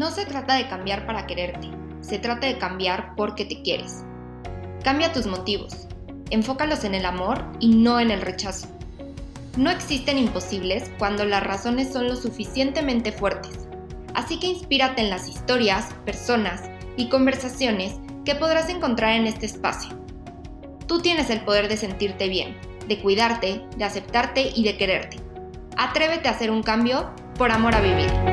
No se trata de cambiar para quererte, se trata de cambiar porque te quieres. Cambia tus motivos, enfócalos en el amor y no en el rechazo. No existen imposibles cuando las razones son lo suficientemente fuertes, así que inspírate en las historias, personas y conversaciones que podrás encontrar en este espacio. Tú tienes el poder de sentirte bien, de cuidarte, de aceptarte y de quererte. Atrévete a hacer un cambio por amor a vivir.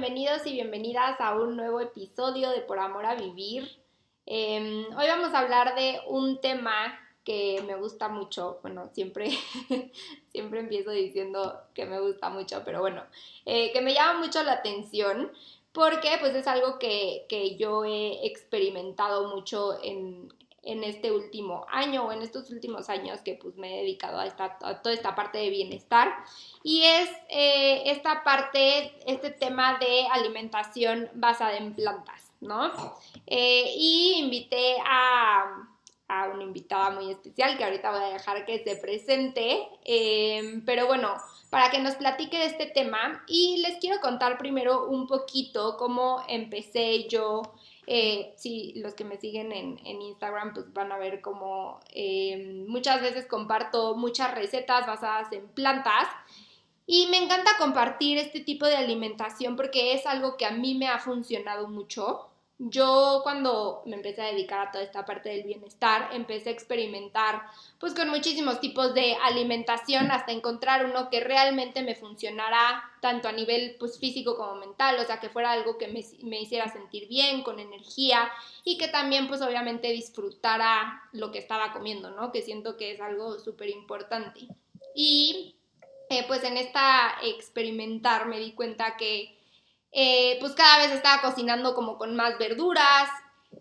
Bienvenidos y bienvenidas a un nuevo episodio de Por Amor a Vivir. Em, hoy vamos a hablar de un tema que me gusta mucho, bueno, siempre, siempre empiezo diciendo que me gusta mucho, pero bueno, eh, que me llama mucho la atención porque pues es algo que, yo he experimentado mucho en, este último año o en estos últimos años que pues me he dedicado a, esta, toda esta parte de bienestar y es eh, esta parte, este tema de alimentación basada en plantas, ¿no? Eh, y invité a, una invitada muy especial que ahorita voy a dejar que se presente, eh, pero bueno, para que nos platique de este tema y les quiero contar primero un poquito cómo empecé yo. Eh, si los que me siguen en, Instagram pues van a ver cómo eh, muchas veces comparto muchas recetas basadas en plantas. Y me encanta compartir este tipo de alimentación porque es algo que a mí me ha funcionado mucho yo cuando me empecé a dedicar a toda esta parte del bienestar, empecé a experimentar pues con muchísimos tipos de alimentación hasta encontrar uno que realmente me funcionara tanto a nivel pues físico como mental, o sea, que fuera algo que me, me hiciera sentir bien, con energía y que también pues obviamente disfrutara lo que estaba comiendo, ¿no? Que siento que es algo súper importante. Y eh, pues en esta experimentar me di cuenta que eh, pues cada vez estaba cocinando como con más verduras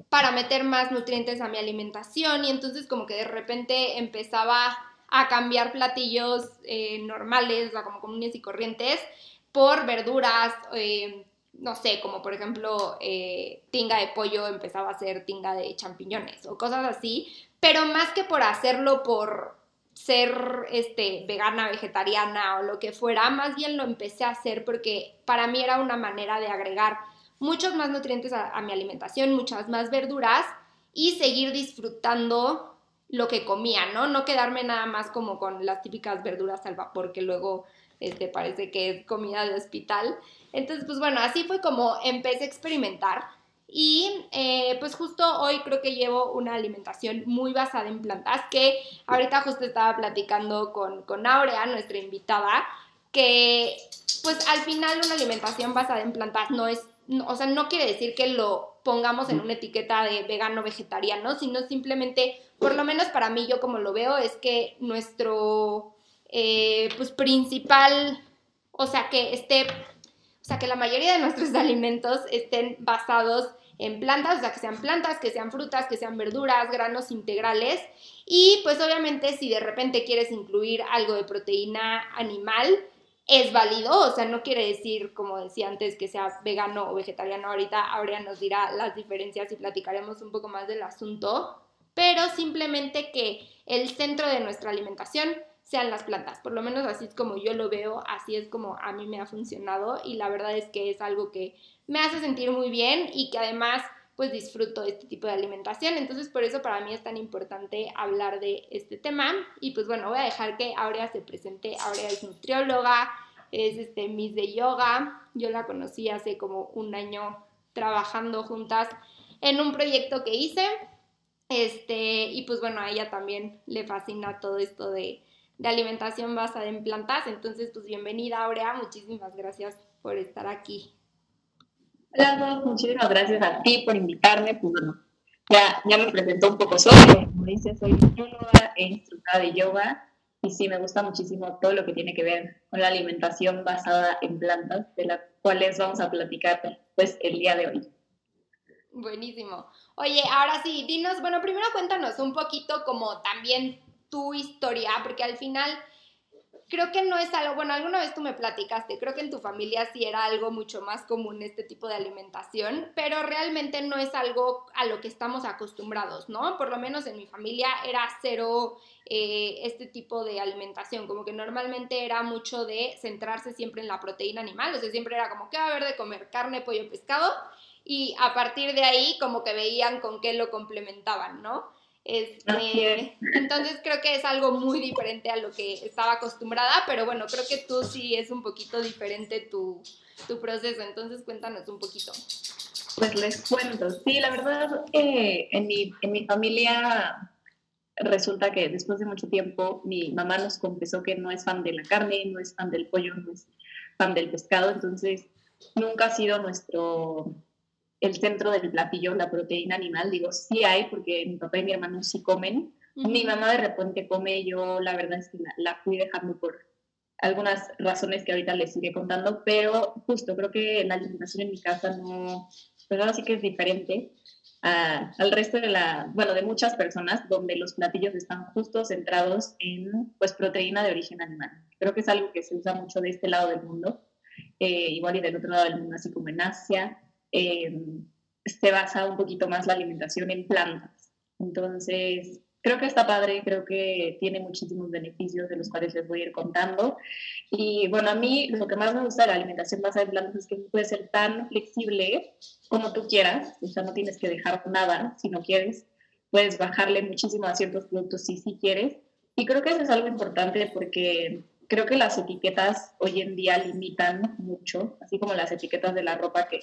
para meter más nutrientes a mi alimentación y entonces como que de repente empezaba a cambiar platillos eh, normales, o sea, como comunes y corrientes, por verduras, eh, no sé, como por ejemplo tinga de pollo empezaba a ser tinga de champiñones o cosas así, pero más que por hacerlo por, ser este, vegana, vegetariana o lo que fuera, más bien lo empecé a hacer porque para mí era una manera de agregar muchos más nutrientes a, mi alimentación, muchas más verduras y seguir disfrutando lo que comía, ¿no? No quedarme nada más como con las típicas verduras al vapor que luego este, parece que es comida de hospital. Entonces, pues bueno, así fue como empecé a experimentar y eh, pues justo hoy creo que llevo una alimentación muy basada en plantas, que ahorita justo estaba platicando con, con Aurea, nuestra invitada, que pues al final una alimentación basada en plantas no es, o sea, no quiere decir que lo pongamos en una etiqueta de vegano vegetariano, sino simplemente, por lo menos para mí, yo como lo veo, es que nuestro, eh, pues principal, o sea, que esté sea, que la mayoría de nuestros alimentos estén basados en plantas, o sea, que sean plantas, que sean frutas, que sean verduras, granos integrales. Y pues obviamente si de repente quieres incluir algo de proteína animal, es válido, o sea, no quiere decir, como decía antes, que sea vegano o vegetariano. Ahorita Aurea nos dirá las diferencias y platicaremos un poco más del asunto, pero simplemente que el centro de nuestra alimentación sean las plantas. Por lo menos así es como yo lo veo, así es como a mí me ha funcionado y la verdad es que es algo que me hace sentir muy bien y que además pues disfruto este tipo de alimentación. Entonces por eso para mí es tan importante hablar de este tema y pues bueno, voy a dejar que Aurea se presente. Aurea es nutrióloga, es este Miss de Yoga. Yo la conocí hace como un año trabajando juntas en un proyecto que hice. Este, y pues bueno, a ella también le fascina todo esto de de alimentación basada en plantas. Entonces, pues bienvenida, Aurea. Muchísimas gracias por estar aquí. Hola, muchísimas gracias a ti por invitarme. Pues bueno, ya, ya me presentó un poco sobre, como dice, soy nutrióloga e instructora de yoga. Y sí, me gusta muchísimo todo lo que tiene que ver con la alimentación basada en plantas, de las cuales vamos a platicar pues el día de hoy. Buenísimo. Oye, ahora sí, dinos, bueno, primero cuéntanos un poquito como también tu historia, porque al final creo que no es algo, bueno, alguna vez tú me platicaste, creo que en tu familia sí era algo mucho más común este tipo de alimentación, pero realmente no es algo a lo que estamos acostumbrados, ¿no? Por lo menos en mi familia era cero eh, este tipo de alimentación, como que normalmente era mucho de centrarse siempre en la proteína animal, o sea, siempre era como, ¿qué va a haber de comer? Carne, pollo, pescado, y a partir de ahí como que veían con qué lo complementaban, ¿no? Este, entonces creo que es algo muy diferente a lo que estaba acostumbrada, pero bueno, creo que tú sí es un poquito diferente tu, tu proceso, entonces cuéntanos un poquito. Pues les cuento, sí, la verdad, eh, en, mi, en mi familia resulta que después de mucho tiempo mi mamá nos confesó que no es fan de la carne, no es fan del pollo, no es fan del pescado, entonces nunca ha sido nuestro el centro del platillo, la proteína animal. Digo, sí hay, porque mi papá y mi hermano sí comen. Mi mamá de repente come, yo la verdad es que la, fui dejando por algunas razones que ahorita les sigue contando, pero justo creo que la alimentación en mi casa no, pues ahora sí que es diferente al resto de la, bueno, de muchas personas donde los platillos están justo centrados en pues proteína de origen animal. Creo que es algo que se usa mucho de este lado del mundo, eh, igual y del otro lado del mundo, así como en Asia, eh, se basa un poquito más la alimentación en plantas. Entonces, creo que está padre, creo que tiene muchísimos beneficios de los cuales les voy a ir contando. Y bueno, a mí lo que más me gusta de la alimentación basada en plantas es que puede ser tan flexible como tú quieras, o sea, no tienes que dejar nada si no quieres, puedes bajarle muchísimo a ciertos productos si sí quieres. Y creo que eso es algo importante porque creo que las etiquetas hoy en día limitan mucho, así como las etiquetas de la ropa que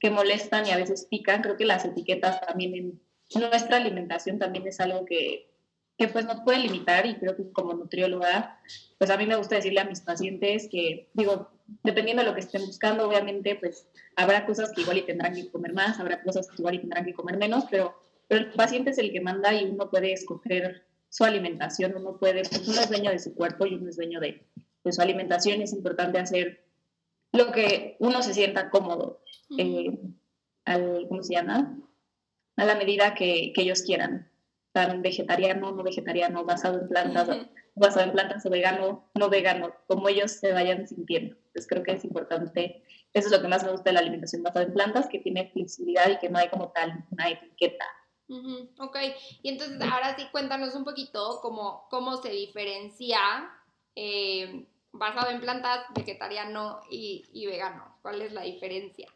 que molestan y a veces pican. Creo que las etiquetas también en nuestra alimentación también es algo que, que pues nos puede limitar y creo que como nutrióloga, pues a mí me gusta decirle a mis pacientes que, digo, dependiendo de lo que estén buscando, obviamente, pues habrá cosas que igual y tendrán que comer más, habrá cosas que igual y tendrán que comer menos, pero, el paciente es el que manda y uno puede escoger su alimentación, uno puede, pues uno es dueño de su cuerpo y uno es dueño de, de su alimentación, es importante hacer lo que uno se sienta cómodo, eh, al, ¿cómo se llama? A la medida que, que, ellos quieran, tan vegetariano, no vegetariano, basado en plantas, basado en plantas o vegano, no vegano, como ellos se vayan sintiendo. Entonces creo que es importante, eso es lo que más me gusta de la alimentación basada en plantas, que tiene flexibilidad y que no hay como tal una etiqueta. Ok, y entonces ahora sí cuéntanos un poquito cómo, cómo se diferencia eh, basado en plantas, vegetariano y, vegano? ¿Cuál es la diferencia?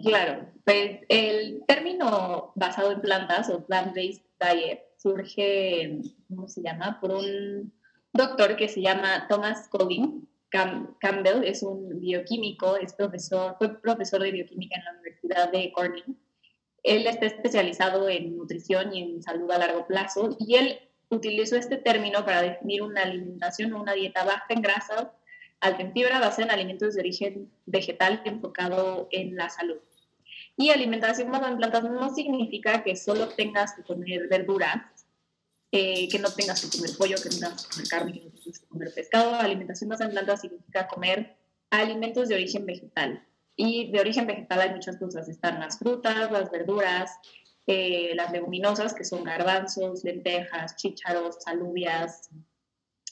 Claro, pues el término basado en plantas o plant-based diet surge, ¿cómo se llama? Por un doctor que se llama Thomas Colvin Campbell, es un bioquímico, es profesor, fue profesor de bioquímica en la Universidad de Cornell. Él está especializado en nutrición y en salud a largo plazo y él utilizó este término para definir una alimentación o una dieta baja en grasa, alta en fibra, basada en alimentos de origen vegetal enfocado en la salud. Y alimentación basada en plantas no significa que solo tengas que comer verduras, eh, que no tengas que comer pollo, que no tengas que comer carne, que no tengas que comer pescado. Alimentación basada en plantas significa comer alimentos de origen vegetal. Y de origen vegetal hay muchas cosas. Están las frutas, las verduras, eh, las leguminosas, que son garbanzos, lentejas, chícharos, alubias,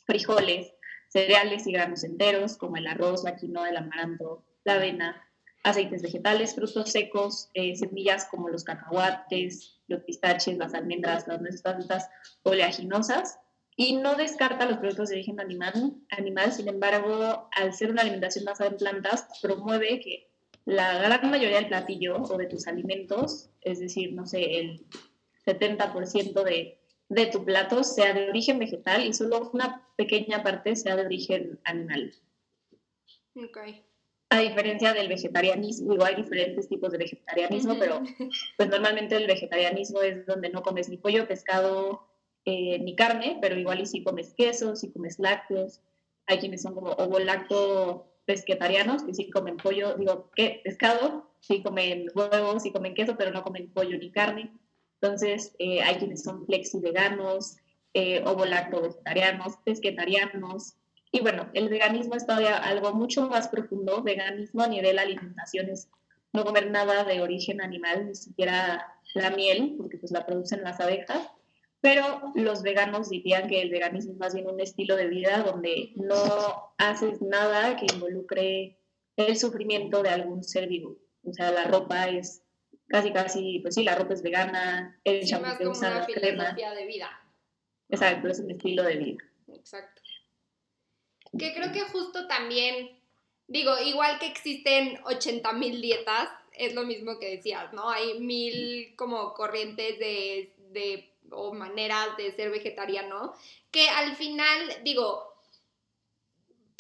frijoles, cereales y granos enteros, como el arroz, la quinoa, el amaranto, la avena, aceites vegetales, frutos secos, eh, semillas como los cacahuates, los pistaches, las almendras, las nueces plantas oleaginosas, y no descarta los productos de origen animal, animal, sin embargo, al ser una alimentación basada en plantas, promueve que la gran mayoría del platillo o de tus alimentos, es decir, no sé, el 70% de, de tu plato sea de origen vegetal y solo una pequeña parte sea de origen animal. Okay. A diferencia del vegetarianismo, digo, hay diferentes tipos de vegetarianismo, pero pues normalmente el vegetarianismo es donde no comes ni pollo, pescado, eh, ni carne, pero igual y si comes queso, si comes lácteos. Hay quienes son como ovo lacto pesquetarianos que sí comen pollo, digo, ¿qué? Pescado, sí comen huevos, sí comen queso, pero no comen pollo ni carne. Entonces, eh, hay quienes son flexi veganos, eh, ovo lacto vegetarianos, pesquetarianos. Y bueno, el veganismo es todavía algo mucho más profundo. Veganismo a nivel alimentación es no comer nada de origen animal, ni siquiera la miel, porque pues la producen las abejas. pero los veganos dirían que el veganismo es más bien un estilo de vida donde no haces nada que involucre el sufrimiento de algún ser vivo. O sea, la ropa es casi, casi, pues sí, la ropa es vegana, el sí, más como una filosofía de vida. Exacto, es un estilo de vida. Exacto. Que creo que justo también, digo, igual que existen 80 mil dietas, es lo mismo que decías, ¿no? Hay mil como corrientes de, de o maneras de ser vegetariano, que al final, digo,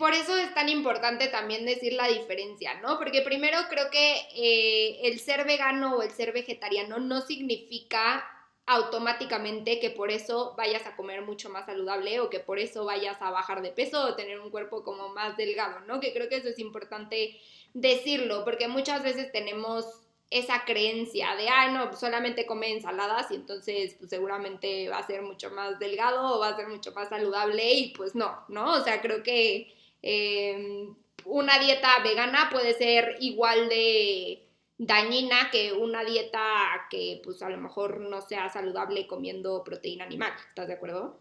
por eso es tan importante también decir la diferencia, ¿no? Porque primero creo que eh, el ser vegano o el ser vegetariano no significa automáticamente que por eso vayas a comer mucho más saludable o que por eso vayas a bajar de peso o tener un cuerpo como más delgado, ¿no? Que creo que eso es importante decirlo, porque muchas veces tenemos esa creencia de, ah, no, solamente come ensaladas y entonces pues seguramente va a ser mucho más delgado o va a ser mucho más saludable y pues no, ¿no? O sea, creo que em, una dieta vegana puede ser igual de dañina que una dieta que pues a lo mejor no sea saludable comiendo proteína animal, ¿estás de acuerdo?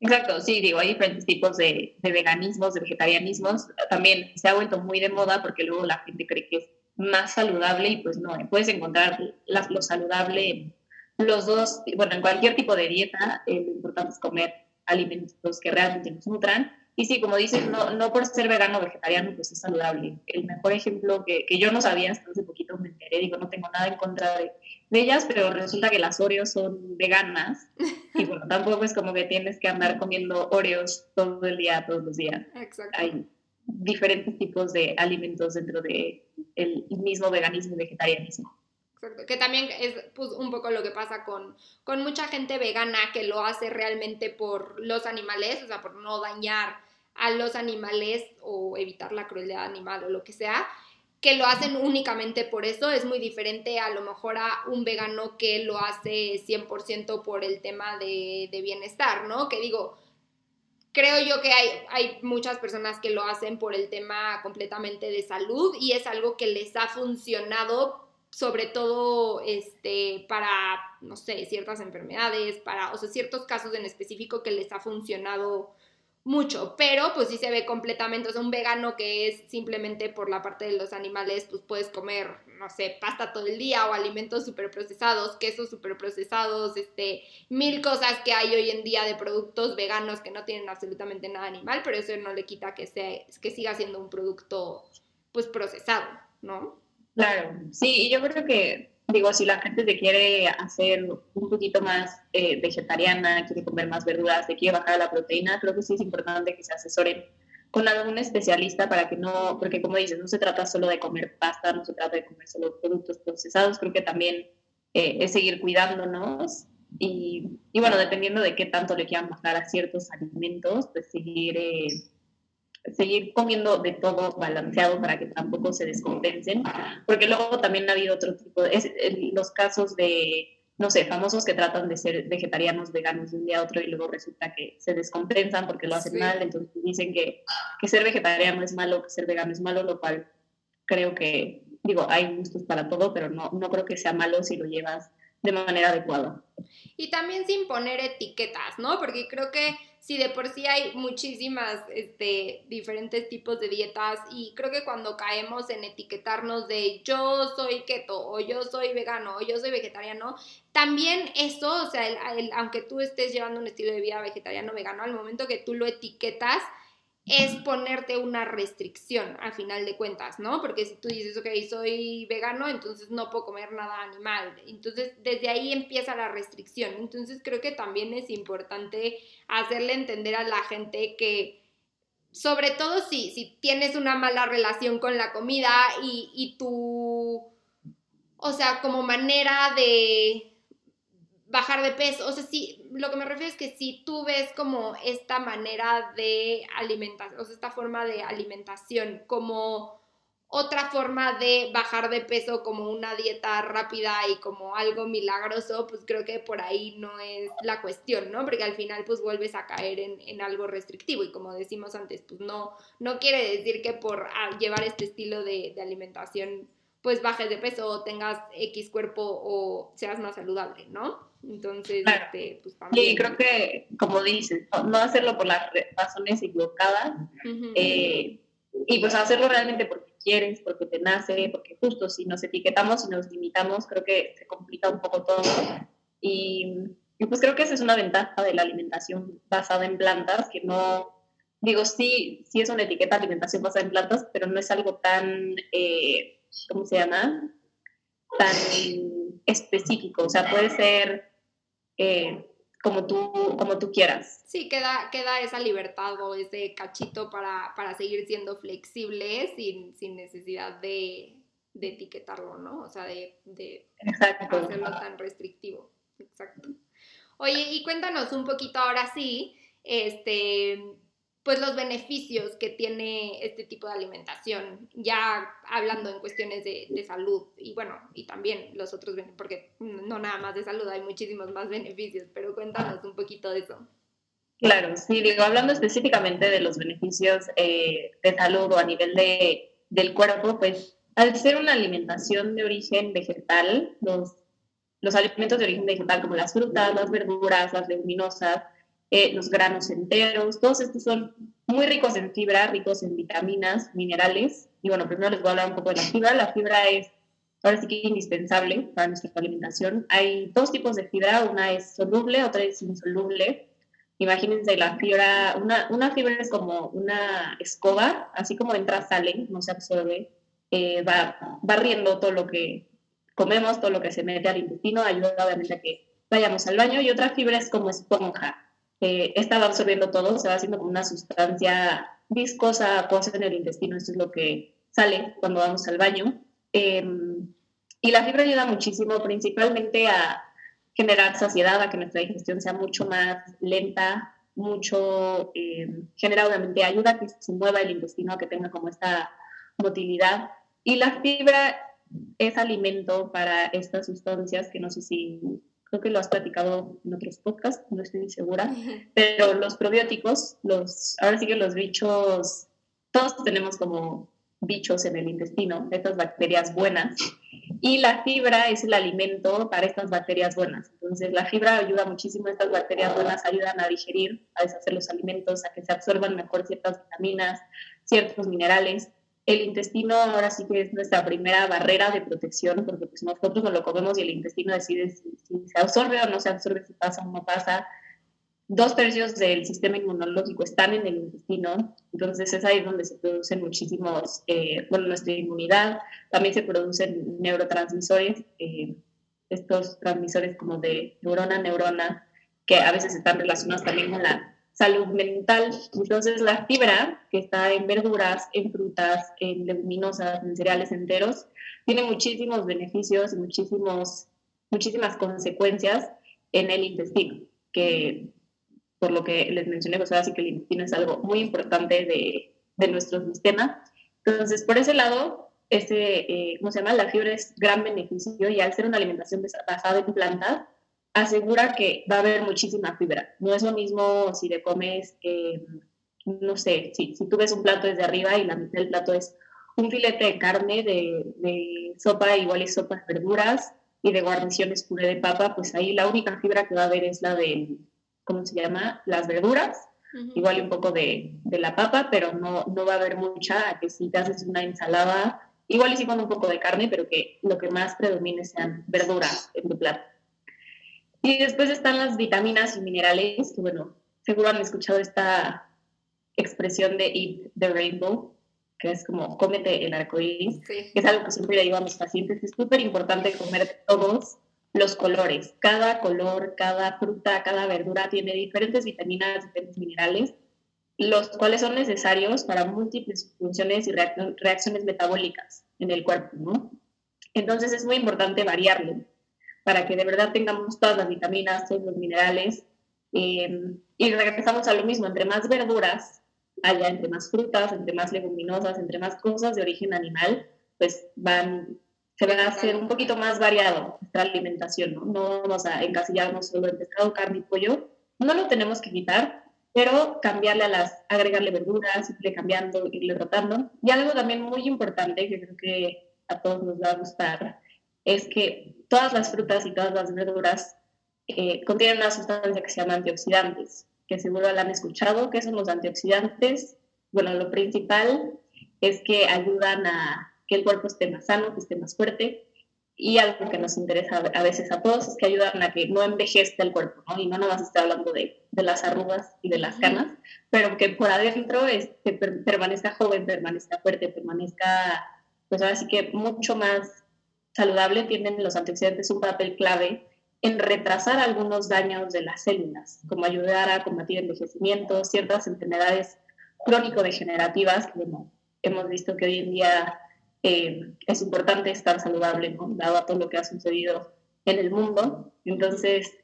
Exacto, sí, digo, hay diferentes tipos de, de veganismos, de vegetarianismos. También se ha vuelto muy de moda porque luego la gente cree que es más saludable y pues no, puedes encontrar lo saludable los dos, bueno, en cualquier tipo de dieta, eh, lo importante es comer alimentos que realmente nos nutran. Y sí, como dices, no, no por ser vegano o vegetariano, pues es saludable. El mejor ejemplo que, que, yo no sabía hasta hace poquito me enteré, digo, no tengo nada en contra de, de, ellas, pero resulta que las Oreos son veganas. Y bueno, tampoco es como que tienes que andar comiendo Oreos todo el día, todos los días. Exacto diferentes tipos de alimentos dentro del el mismo veganismo y vegetarianismo. Exacto, que también es pues, un poco lo que pasa con, con mucha gente vegana que lo hace realmente por los animales, o sea, por no dañar a los animales o evitar la crueldad animal o lo que sea, que lo hacen únicamente por eso, es muy diferente a lo mejor a un vegano que lo hace 100% por el tema de, de bienestar, ¿no? Que digo, creo yo que hay, hay muchas personas que lo hacen por el tema completamente de salud y es algo que les ha funcionado sobre todo este, para, no sé, ciertas enfermedades, para, o sea, ciertos casos en específico que les ha funcionado mucho, pero pues sí se ve completamente, o sea, un vegano que es simplemente por la parte de los animales, pues puedes comer, no sé, pasta todo el día o alimentos súper procesados, quesos súper procesados, este, mil cosas que hay hoy en día de productos veganos que no tienen absolutamente nada animal, pero eso no le quita que, sea, que siga siendo un producto, pues, procesado, ¿no? Claro, sí, y yo creo que digo, si la gente se quiere hacer un poquito más eh, vegetariana, quiere comer más verduras, se quiere bajar la proteína, creo que sí es importante que se asesoren con algún especialista para que no, porque como dices, no se trata solo de comer pasta, no se trata de comer solo productos procesados, creo que también eh, es seguir cuidándonos y, y, bueno, dependiendo de qué tanto le quieran bajar a ciertos alimentos, pues seguir... Eh, seguir comiendo de todo balanceado para que tampoco se descompensen, porque luego también ha habido otro tipo de, los casos de, no sé, famosos que tratan de ser vegetarianos, veganos de un día a otro y luego resulta que se descompensan porque lo hacen mal, entonces dicen que, que ser vegetariano es malo, que ser vegano es malo, lo cual creo que, digo, hay gustos para todo, pero no, no creo que sea malo si lo llevas de manera adecuada. Y también sin poner etiquetas, ¿no? Porque creo que si de por sí hay muchísimas este, diferentes tipos de dietas y creo que cuando caemos en etiquetarnos de yo soy keto o yo soy vegano o yo soy vegetariano, también eso, o sea, aunque tú estés llevando un estilo de vida vegetariano vegano, al momento que tú lo etiquetas, es ponerte una restricción a final de cuentas, ¿no? Porque si tú dices, ok, soy vegano, entonces no puedo comer nada animal. Entonces, desde ahí empieza la restricción. Entonces, creo que también es importante hacerle entender a la gente que, sobre todo si, si tienes una mala relación con la comida y, y tu, o sea, como manera de bajar de peso, o sea, sí, lo que me refiero es que si tú ves como esta manera de alimentación, o sea, esta forma de alimentación como otra forma de bajar de peso como una dieta rápida y como algo milagroso, pues creo que por ahí no es la cuestión, ¿no? Porque al final pues vuelves a caer en, algo restrictivo y como decimos antes, pues no, no quiere decir que por ah, llevar este estilo de, de alimentación pues bajes de peso o tengas X cuerpo o seas más saludable, ¿no? Entonces, este, pues. Sí, creo que, como dices, no, hacerlo por las razones equivocadas eh, y pues hacerlo realmente porque quieres, porque te nace, porque justo si nos etiquetamos y nos limitamos, creo que se complica un poco todo. Y, y pues creo que esa es una ventaja de la alimentación basada en plantas, que no, digo, sí, sí es una etiqueta de alimentación basada en plantas, pero no es algo tan, eh, ¿cómo se llama? Tan específico, o sea, puede ser eh, como, tú, como tú quieras. Sí, queda, queda esa libertad o ese cachito para, para seguir siendo flexible sin, sin necesidad de, de, etiquetarlo, ¿no? O sea, de, de hacerlo tan restrictivo. Exacto. Oye, y cuéntanos un poquito ahora sí, este, pues los beneficios que tiene este tipo de alimentación, ya hablando en cuestiones de, salud y bueno, y también los otros, porque no nada más de salud, hay muchísimos más beneficios, pero cuéntanos un poquito de eso. Claro, sí, digo, hablando específicamente de los beneficios eh, de salud o a nivel de, del cuerpo, pues al ser una alimentación de origen vegetal, los, los alimentos de origen vegetal como las frutas, las verduras, las leguminosas, eh, los granos enteros, todos estos son muy ricos en fibra, ricos en vitaminas, minerales. Y bueno, primero les voy a hablar un poco de la fibra. La fibra es ahora sí que indispensable para nuestra alimentación. Hay dos tipos de fibra, una es soluble, otra es insoluble. Imagínense la fibra, una, una fibra es como una escoba, así como entra, sale, no se absorbe, eh, va barriendo todo lo que comemos, todo lo que se mete al intestino, ayuda obviamente a que vayamos al baño. Y otra fibra es como esponja, eh, estaba absorbiendo todo, se va haciendo como una sustancia viscosa, cosa en el intestino, esto es lo que sale cuando vamos al baño. Em, y la fibra ayuda muchísimo, principalmente a generar saciedad, a que nuestra digestión sea mucho más lenta, mucho, em, genera obviamente ayuda a que se mueva el intestino, a que tenga como esta motilidad. Y la fibra es alimento para estas sustancias que no sé si creo que lo has platicado en otros podcasts, no estoy segura, pero los probióticos, los, ahora sí que los bichos, todos tenemos como bichos en el intestino, estas bacterias buenas, y la fibra es el alimento para estas bacterias buenas. Entonces la fibra ayuda muchísimo, estas bacterias buenas ayudan a digerir, a deshacer los alimentos, a que se absorban mejor ciertas vitaminas, ciertos minerales el intestino ahora sí que es nuestra primera barrera de protección, porque pues nosotros no lo comemos y el intestino decide si, se absorbe o no se absorbe, si pasa o no pasa. Dos tercios del sistema inmunológico están en el intestino, entonces es ahí donde se producen muchísimos, eh, bueno, nuestra inmunidad, también se producen neurotransmisores, eh, estos transmisores como de neurona a neurona, que a veces están relacionados también con la salud mental. Entonces la fibra que está en verduras, en frutas, en leguminosas, en cereales enteros, tiene muchísimos beneficios muchísimos, muchísimas consecuencias en el intestino, que por lo que les mencioné, pues ahora sí que el intestino es algo muy importante de, de nuestro sistema. Entonces, por ese lado, ese, eh, ¿cómo se llama? La fibra es gran beneficio y al ser una alimentación basada en plantas, asegura que va a haber muchísima fibra. No es lo mismo si le comes, eh, no sé, si, si tú ves un plato desde arriba y la mitad del plato es un filete de carne, de, sopa, igual y sopas verduras y de guarniciones puré de papa, pues ahí la única fibra que va a haber es la de, ¿cómo se llama? Las verduras, igual y un poco de, de, la papa, pero no, no va a haber mucha, que si te haces una ensalada, igual y sí con un poco de carne, pero que lo que más predomine sean verduras en tu plato. Y después están las vitaminas y minerales, que bueno, seguro han escuchado esta expresión de Eat the Rainbow, que es como cómete el arcoíris, que es algo que siempre le digo a mis pacientes, es súper importante comer todos los colores. Cada color, cada fruta, cada verdura tiene diferentes vitaminas, diferentes minerales, los cuales son necesarios para múltiples funciones y reacciones metabólicas en el cuerpo, ¿no? Entonces es muy importante variarlo para que de verdad tengamos todas las vitaminas, todos los minerales. Eh, y regresamos a lo mismo, entre más verduras haya, entre más frutas, entre más leguminosas, entre más cosas de origen animal, pues van, se va a hacer un poquito más variado nuestra alimentación, ¿no? No vamos a encasillarnos solo en pescado, carne y pollo, no lo tenemos que quitar, pero cambiarle a las, agregarle verduras, irle cambiando, irle rotando. Y algo también muy importante que creo que a todos nos va a gustar es que todas las frutas y todas las verduras eh, contienen una sustancia que se llama antioxidantes, que seguro la han escuchado. ¿Qué son los antioxidantes? Bueno, lo principal es que ayudan a que el cuerpo esté más sano, que esté más fuerte. Y algo que nos interesa a veces a todos es que ayudan a que no envejezca el cuerpo, ¿no? Y no nada más estar hablando de, de, las arrugas y de las canas, pero que por adentro este, permanezca joven, permanezca fuerte, permanezca, pues ahora sí que mucho más saludable. Tienen los antioxidantes un papel clave en retrasar algunos daños de las células, como ayudar a combatir envejecimiento, ciertas enfermedades crónico-degenerativas, que hemos visto que hoy en día eh, es importante estar saludable, ¿no? dado todo lo que ha sucedido en el mundo. Entonces,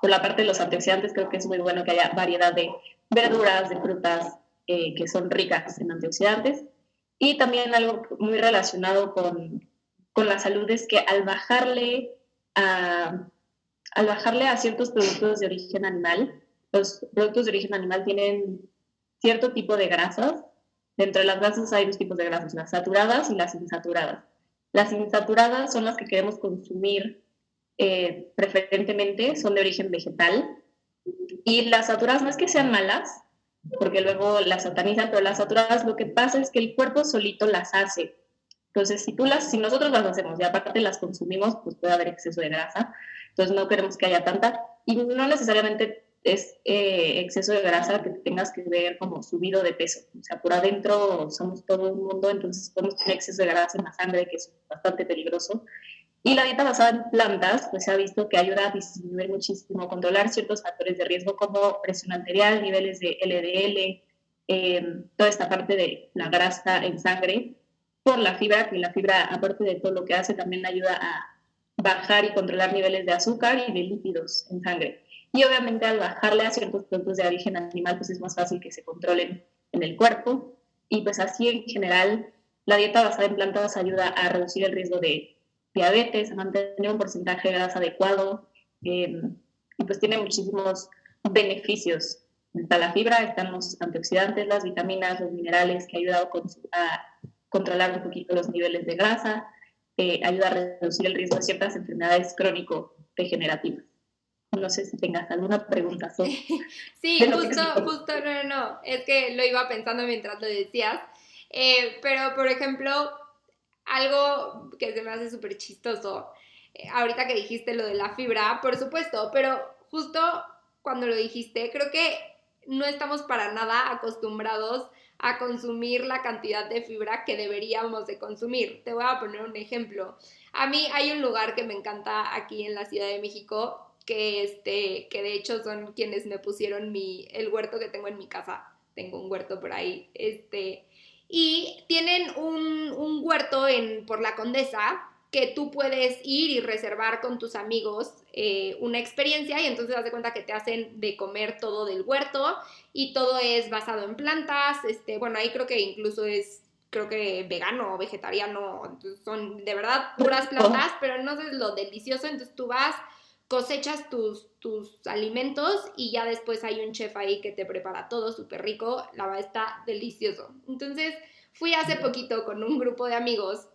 por la parte de los antioxidantes, creo que es muy bueno que haya variedad de verduras, de frutas eh, que son ricas en antioxidantes. Y también algo muy relacionado con, con la salud es que al bajarle a al bajarle a ciertos productos de origen animal, los productos de origen animal tienen cierto tipo de grasas. Dentro de las grasas hay dos tipos de grasas, las saturadas y las insaturadas. Las insaturadas son las que queremos consumir eh, preferentemente, son de origen vegetal. Y las saturadas no es que sean malas, porque luego las satanizan, pero las saturadas lo que pasa es que el cuerpo solito las hace. Entonces, si, tú las, si nosotros las hacemos y aparte las consumimos, pues puede haber exceso de grasa. Entonces no queremos que haya tanta. Y no necesariamente es eh, exceso de grasa que tengas que ver como subido de peso. O sea, por adentro somos todo un mundo, entonces podemos tener exceso de grasa en la sangre, que es bastante peligroso. Y la dieta basada en plantas, pues se ha visto que ayuda a disminuir muchísimo, controlar ciertos factores de riesgo como presión arterial, niveles de LDL, eh, toda esta parte de la grasa en sangre, por la fibra, que la fibra, aparte de todo lo que hace, también ayuda a bajar y controlar niveles de azúcar y de lípidos en sangre. Y obviamente al bajarle a ciertos productos de origen animal, pues es más fácil que se controlen en el cuerpo. Y pues así en general, la dieta basada en plantas ayuda a reducir el riesgo de diabetes, a mantener un porcentaje de grasa adecuado. Em, y pues tiene muchísimos beneficios. Está la fibra, están los antioxidantes, las vitaminas, los minerales que ayudan a controlar un poquito los niveles de grasa, eh, ayuda a reducir el riesgo de ciertas enfermedades crónico-degenerativas. No sé si tengas alguna pregunta sobre. sí, justo, justo, no, no. Es que lo iba pensando mientras lo decías. Eh, pero, por ejemplo, algo que se me hace súper chistoso, eh, ahorita que dijiste lo de la fibra, por supuesto, pero justo cuando lo dijiste, creo que no estamos para nada acostumbrados a consumir la cantidad de fibra que deberíamos de consumir. Te voy a poner un ejemplo. A mí hay un lugar que me encanta aquí en la Ciudad de México que este que de hecho son quienes me pusieron mi el huerto que tengo en mi casa. Tengo un huerto por ahí, este y tienen un, un huerto en por la Condesa que tú puedes ir y reservar con tus amigos eh, una experiencia y entonces das de cuenta que te hacen de comer todo del huerto y todo es basado en plantas, este, bueno, ahí creo que incluso es, creo que vegano o vegetariano, son de verdad puras plantas, pero no es lo delicioso, entonces tú vas, cosechas tus, tus alimentos y ya después hay un chef ahí que te prepara todo súper rico, la verdad está delicioso. Entonces fui hace poquito con un grupo de amigos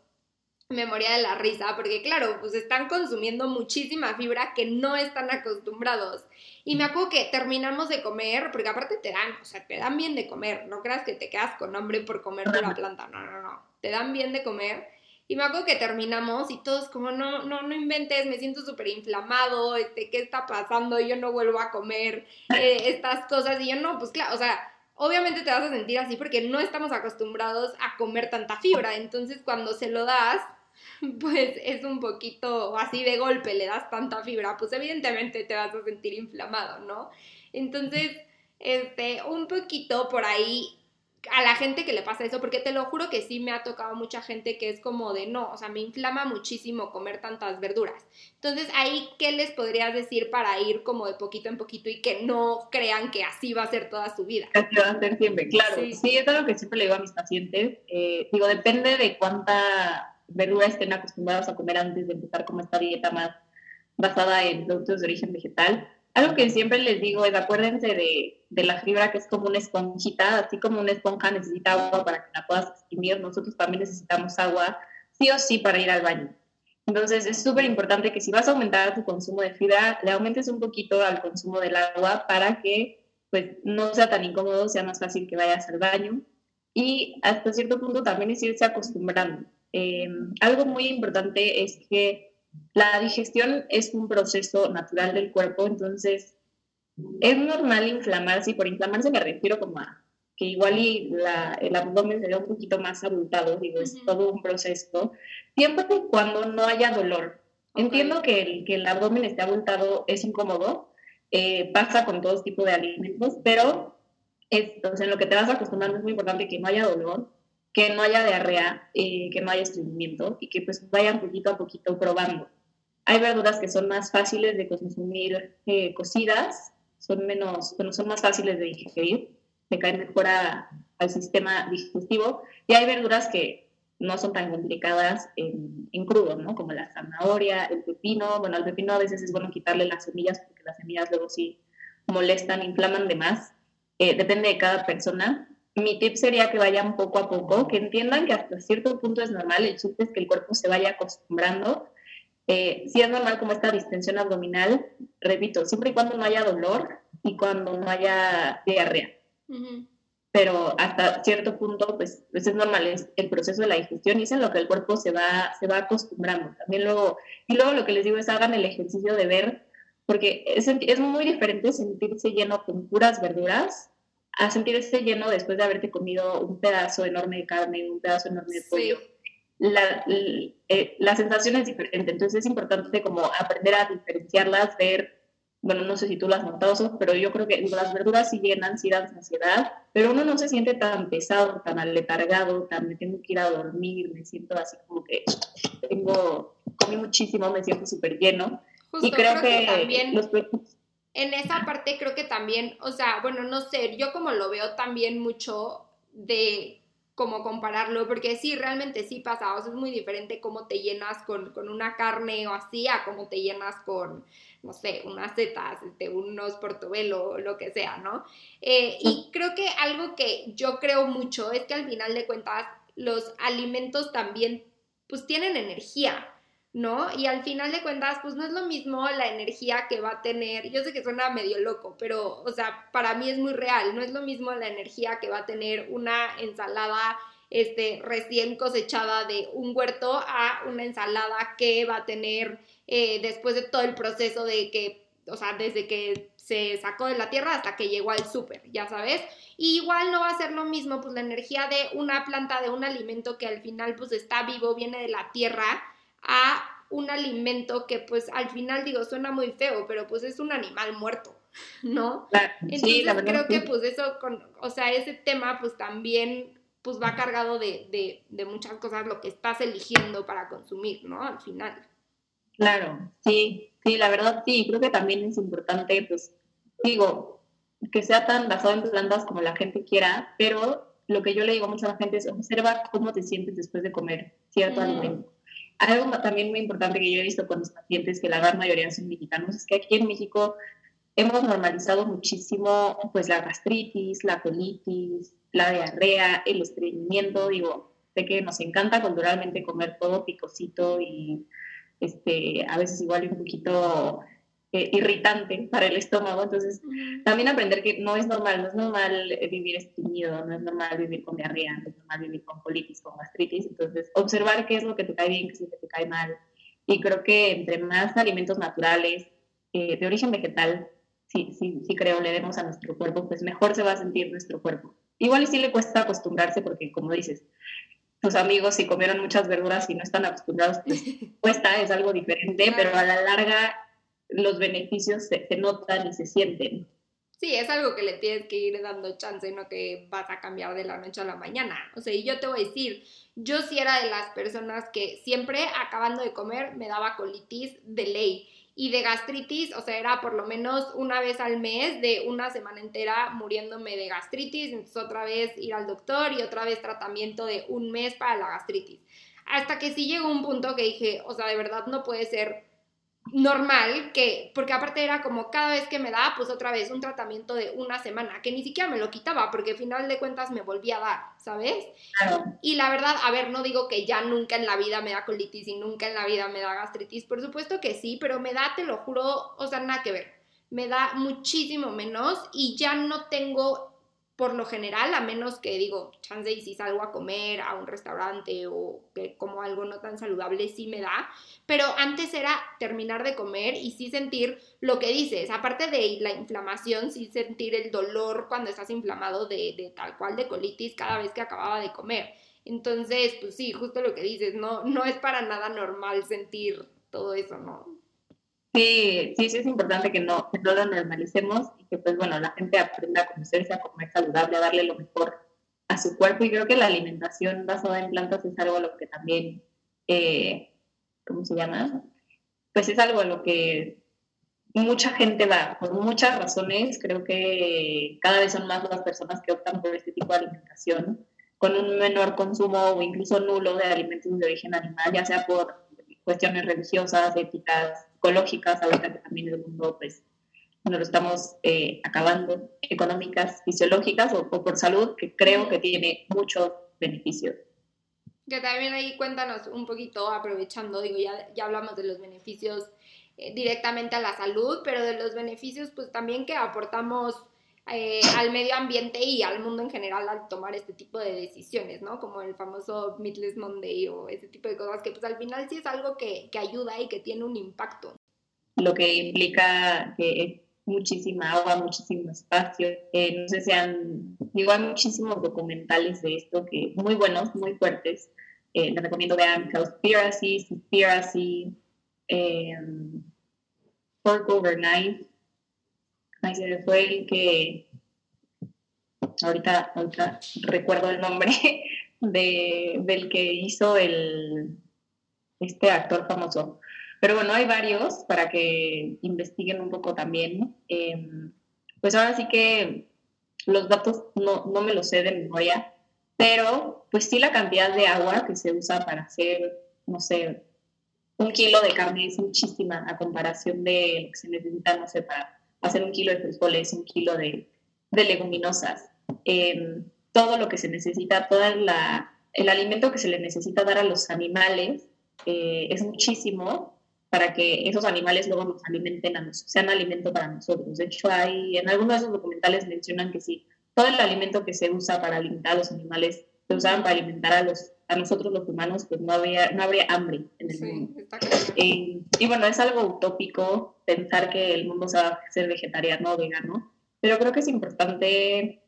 memoria de la risa, porque claro, pues están consumiendo muchísima fibra que no están acostumbrados. Y me acuerdo que terminamos de comer, porque aparte te dan, o sea, te dan bien de comer, no creas que te quedas con hambre por comer de la planta, no, no, no, te dan bien de comer. Y me acuerdo que terminamos y todos como, no, no, no inventes, me siento súper inflamado, este, ¿qué está pasando? Yo no vuelvo a comer eh, estas cosas. Y yo no, pues claro, o sea, obviamente te vas a sentir así porque no estamos acostumbrados a comer tanta fibra. Entonces cuando se lo das, pues es un poquito así de golpe, le das tanta fibra, pues evidentemente te vas a sentir inflamado, ¿no? Entonces, este, un poquito por ahí a la gente que le pasa eso, porque te lo juro que sí me ha tocado mucha gente que es como de no, o sea, me inflama muchísimo comer tantas verduras. Entonces, ahí, ¿qué les podrías decir para ir como de poquito en poquito y que no crean que así va a ser toda su vida? Así va a ser siempre, claro. Sí, es algo que siempre le digo a mis pacientes. Eh, digo, depende de cuánta verduras estén acostumbrados a comer antes de empezar como esta dieta más basada en productos de origen vegetal. Algo que siempre les digo es acuérdense de, de, la fibra que es como una esponjita, así como una esponja necesita agua para que la puedas exprimir, nosotros también necesitamos agua sí o sí para ir al baño. Entonces es súper importante que si vas a aumentar tu consumo de fibra, le aumentes un poquito al consumo del agua para que pues no sea tan incómodo, sea más fácil que vayas al baño. Y hasta cierto punto también es irse acostumbrando. Eh, algo muy importante es que la digestión es un proceso natural del cuerpo, entonces es normal inflamarse, y por inflamarse me refiero como a que igual y la, el abdomen se ve un poquito más abultado, digo, es todo un proceso, siempre y cuando no haya dolor. Entiendo que el, que el abdomen esté abultado es incómodo, eh, pasa con todo tipo de alimentos, pero entonces, en lo que te vas acostumbrando es muy importante que no haya dolor, que no haya diarrea, eh, que no haya estreñimiento y que pues vayan poquito a poquito probando. Hay verduras que son más fáciles de consumir eh, cocidas, son menos, bueno, son más fáciles de digerir, le caen mejor al sistema digestivo, y hay verduras que no son tan complicadas en, en, crudo, ¿no? Como la zanahoria, el pepino. Bueno, al pepino a veces es bueno quitarle las semillas porque las semillas luego sí molestan, inflaman de más. Eh, depende de cada persona. Mi tip sería que vayan poco a poco, que entiendan que hasta cierto punto es normal, el chiste es que el cuerpo se vaya acostumbrando. Eh, si es normal como esta distensión abdominal, repito, siempre y cuando no haya dolor y cuando no haya diarrea. Pero hasta cierto punto, pues, pues, es normal, es el proceso de la digestión y es en lo que el cuerpo se va, se va acostumbrando. También luego, y luego lo que les digo es hagan el ejercicio de ver, porque es, es muy diferente sentirse lleno con puras verduras a sentirse lleno después de haberte comido un pedazo enorme de carne, un pedazo enorme de pollo. La, eh, la, sensación es diferente, entonces es importante como aprender a diferenciarlas, ver, bueno, no sé si tú las notado, pero yo creo que las verduras sí llenan, sí dan saciedad, pero uno no se siente tan pesado, tan aletargado, tan me tengo que ir a dormir, me siento así como que tengo, comí muchísimo, me siento súper lleno. y creo, que, también... los en esa parte creo que también, o sea, bueno, no sé, yo como lo veo también mucho de cómo compararlo, porque sí, realmente sí pasa, o sea, es muy diferente cómo te llenas con, una carne o así a cómo te llenas con, no sé, unas setas, este, unos portobelo, lo que sea, ¿no? Eh, y creo que algo que yo creo mucho es que al final de cuentas los alimentos también, pues tienen energía, ¿no? Y al final de cuentas, pues no es lo mismo la energía que va a tener, yo sé que suena medio loco, pero, o sea, para mí es muy real, no es lo mismo la energía que va a tener una ensalada este, recién cosechada de un huerto a una ensalada que va a tener eh, después de todo el proceso de que, o sea, desde que se sacó de la tierra hasta que llegó al súper, ya sabes. Y igual no va a ser lo mismo, pues la energía de una planta, de un alimento que al final pues está vivo, viene de la tierra, a un alimento que pues al final digo suena muy feo, pero pues es un animal muerto, ¿no? Entonces creo que pues eso, con, o sea, ese tema pues también pues va cargado de, de, muchas cosas lo que estás eligiendo para consumir, ¿no? Al final. Claro, sí, sí, la verdad sí, creo que también es importante, pues, digo, que sea tan basado en plantas como la gente quiera, pero lo que yo le digo mucho a la gente es observa cómo te sientes después de comer cierto alimento. Algo también muy importante que yo he visto con mis pacientes, que la gran mayoría son mexicanos, es que aquí en México hemos normalizado muchísimo pues la gastritis, la colitis, la diarrea, el estreñimiento, digo, sé que nos encanta culturalmente comer todo picosito y este, a veces igual un poquito eh, irritante para el estómago. Entonces, también aprender que no es normal, no es normal vivir estreñido, no es normal vivir con diarrea, no es normal vivir con colitis, con gastritis. Entonces, observar qué es lo que te cae bien, qué es lo que te cae mal. Y creo que entre más alimentos naturales, eh, de origen vegetal, sí, sí, sí creo, le demos a nuestro cuerpo, pues mejor se va a sentir nuestro cuerpo. Igual y sí le cuesta acostumbrarse porque, como dices, tus amigos si comieron muchas verduras y no están acostumbrados, pues cuesta, es algo diferente, pero a la larga los beneficios se, notan y se sienten. Sí, es algo que le tienes que ir dando chance, no que vas a cambiar de la noche a la mañana. O sea, y yo te voy a decir, yo sí era de las personas que siempre acabando de comer me daba colitis de ley y de gastritis, o sea, era por lo menos una vez al mes de una semana entera muriéndome de gastritis, entonces otra vez ir al doctor y otra vez tratamiento de un mes para la gastritis. Hasta que sí llegó un punto que dije, o sea, de verdad no puede ser normal que, porque aparte era como cada vez que me daba, pues otra vez un tratamiento de una semana, que ni siquiera me lo quitaba, porque al final de cuentas me volvía a dar, ¿sabes? Y la verdad, a ver, no digo que ya nunca en la vida me da colitis y nunca en la vida me da gastritis, por supuesto que sí, pero me da, te lo juro, o sea, nada que ver. Me da muchísimo menos y ya no tengo por lo general, a menos que digo, chance y si salgo a comer a un restaurante o que como algo no tan saludable, sí me da. Pero antes era terminar de comer y sí sentir lo que dices, aparte de la inflamación, sí sentir el dolor cuando estás inflamado de, de tal cual de colitis cada vez que acababa de comer. Entonces, pues sí, justo lo que dices, no, no es para nada normal sentir todo eso, ¿no? Sí, sí, sí es importante que no, que no lo normalicemos y que pues bueno, la gente aprenda a conocerse, a comer saludable, a darle lo mejor a su cuerpo y creo que la alimentación basada en plantas es algo a lo que también, eh, ¿cómo se llama? Pues es algo a lo que mucha gente va, por muchas razones, creo que cada vez son más las personas que optan por este tipo de alimentación con un menor consumo o incluso nulo de alimentos de origen animal, ya sea por cuestiones religiosas, éticas, ecológicas, ahorita que también el mundo pues no lo estamos eh, acabando, económicas, fisiológicas o, por salud, que creo que tiene muchos beneficios. Que también ahí cuéntanos un poquito, aprovechando, digo, ya, ya hablamos de los beneficios eh, directamente a la salud, pero de los beneficios pues también que aportamos eh, al medio ambiente y al mundo en general al tomar este tipo de decisiones, ¿no? Como el famoso Meatless Monday o ese tipo de cosas que pues al final sí es algo que, que ayuda y que tiene un impacto. Lo que implica que muchísima agua, muchísimo espacio. Eh, no sé si han, digo, hay muchísimos documentales de esto que muy buenos, muy fuertes. Eh, les recomiendo vean Cowspiracy, Seaspiracy, eh, Pork Overnight, Ahí se fue el que, ahorita, recuerdo el nombre de, del que hizo el, este actor famoso. Pero bueno, hay varios para que investiguen un poco también. Em, pues ahora sí que los datos no, no me los sé de memoria, pero pues sí la cantidad de agua que se usa para hacer, no sé, un kilo de carne es muchísima a comparación de lo que se necesita, no sé, para hacer un kilo de frijoles, un kilo de, leguminosas, em, todo lo que se necesita, todo el alimento que se le necesita dar a los animales eh, es muchísimo para que esos animales luego nos alimenten a nosotros, sean alimento para nosotros. De hecho, hay, en algunos de esos documentales mencionan que sí, todo el alimento que se usa para alimentar a los animales se usaban para alimentar a los a nosotros los humanos pues no habría, no habría hambre en el mundo. Eh, y bueno, es algo utópico pensar que el mundo se va a ser vegetariano o vegano, pero creo que es importante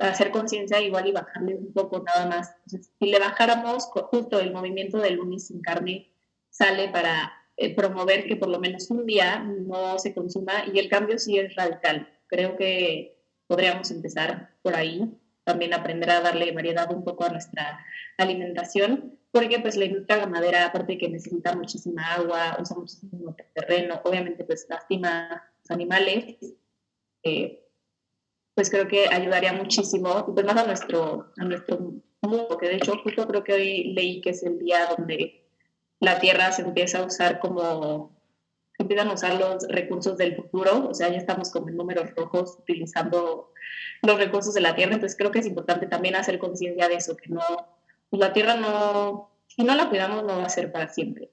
hacer conciencia igual y bajarle un poco nada más. si le bajáramos, justo el movimiento del lunes sin carne sale para eh, promover que por lo menos un día no se consuma y el cambio sí es radical. Creo que podríamos empezar por ahí también aprender a darle variedad un poco a nuestra alimentación, porque pues la industria ganadera, aparte de que necesita muchísima agua, usa muchísimo terreno, obviamente pues lastima a los animales, eh, pues creo que ayudaría muchísimo, y pues más a nuestro, a nuestro mundo, que de hecho justo creo que hoy leí que es el día donde la tierra se empieza a usar como empiezan a usar los recursos del futuro, o sea, ya estamos como en números rojos utilizando los recursos de la tierra, entonces creo que es importante también hacer conciencia de eso, que no, pues la tierra no, si no la cuidamos no va a ser para siempre.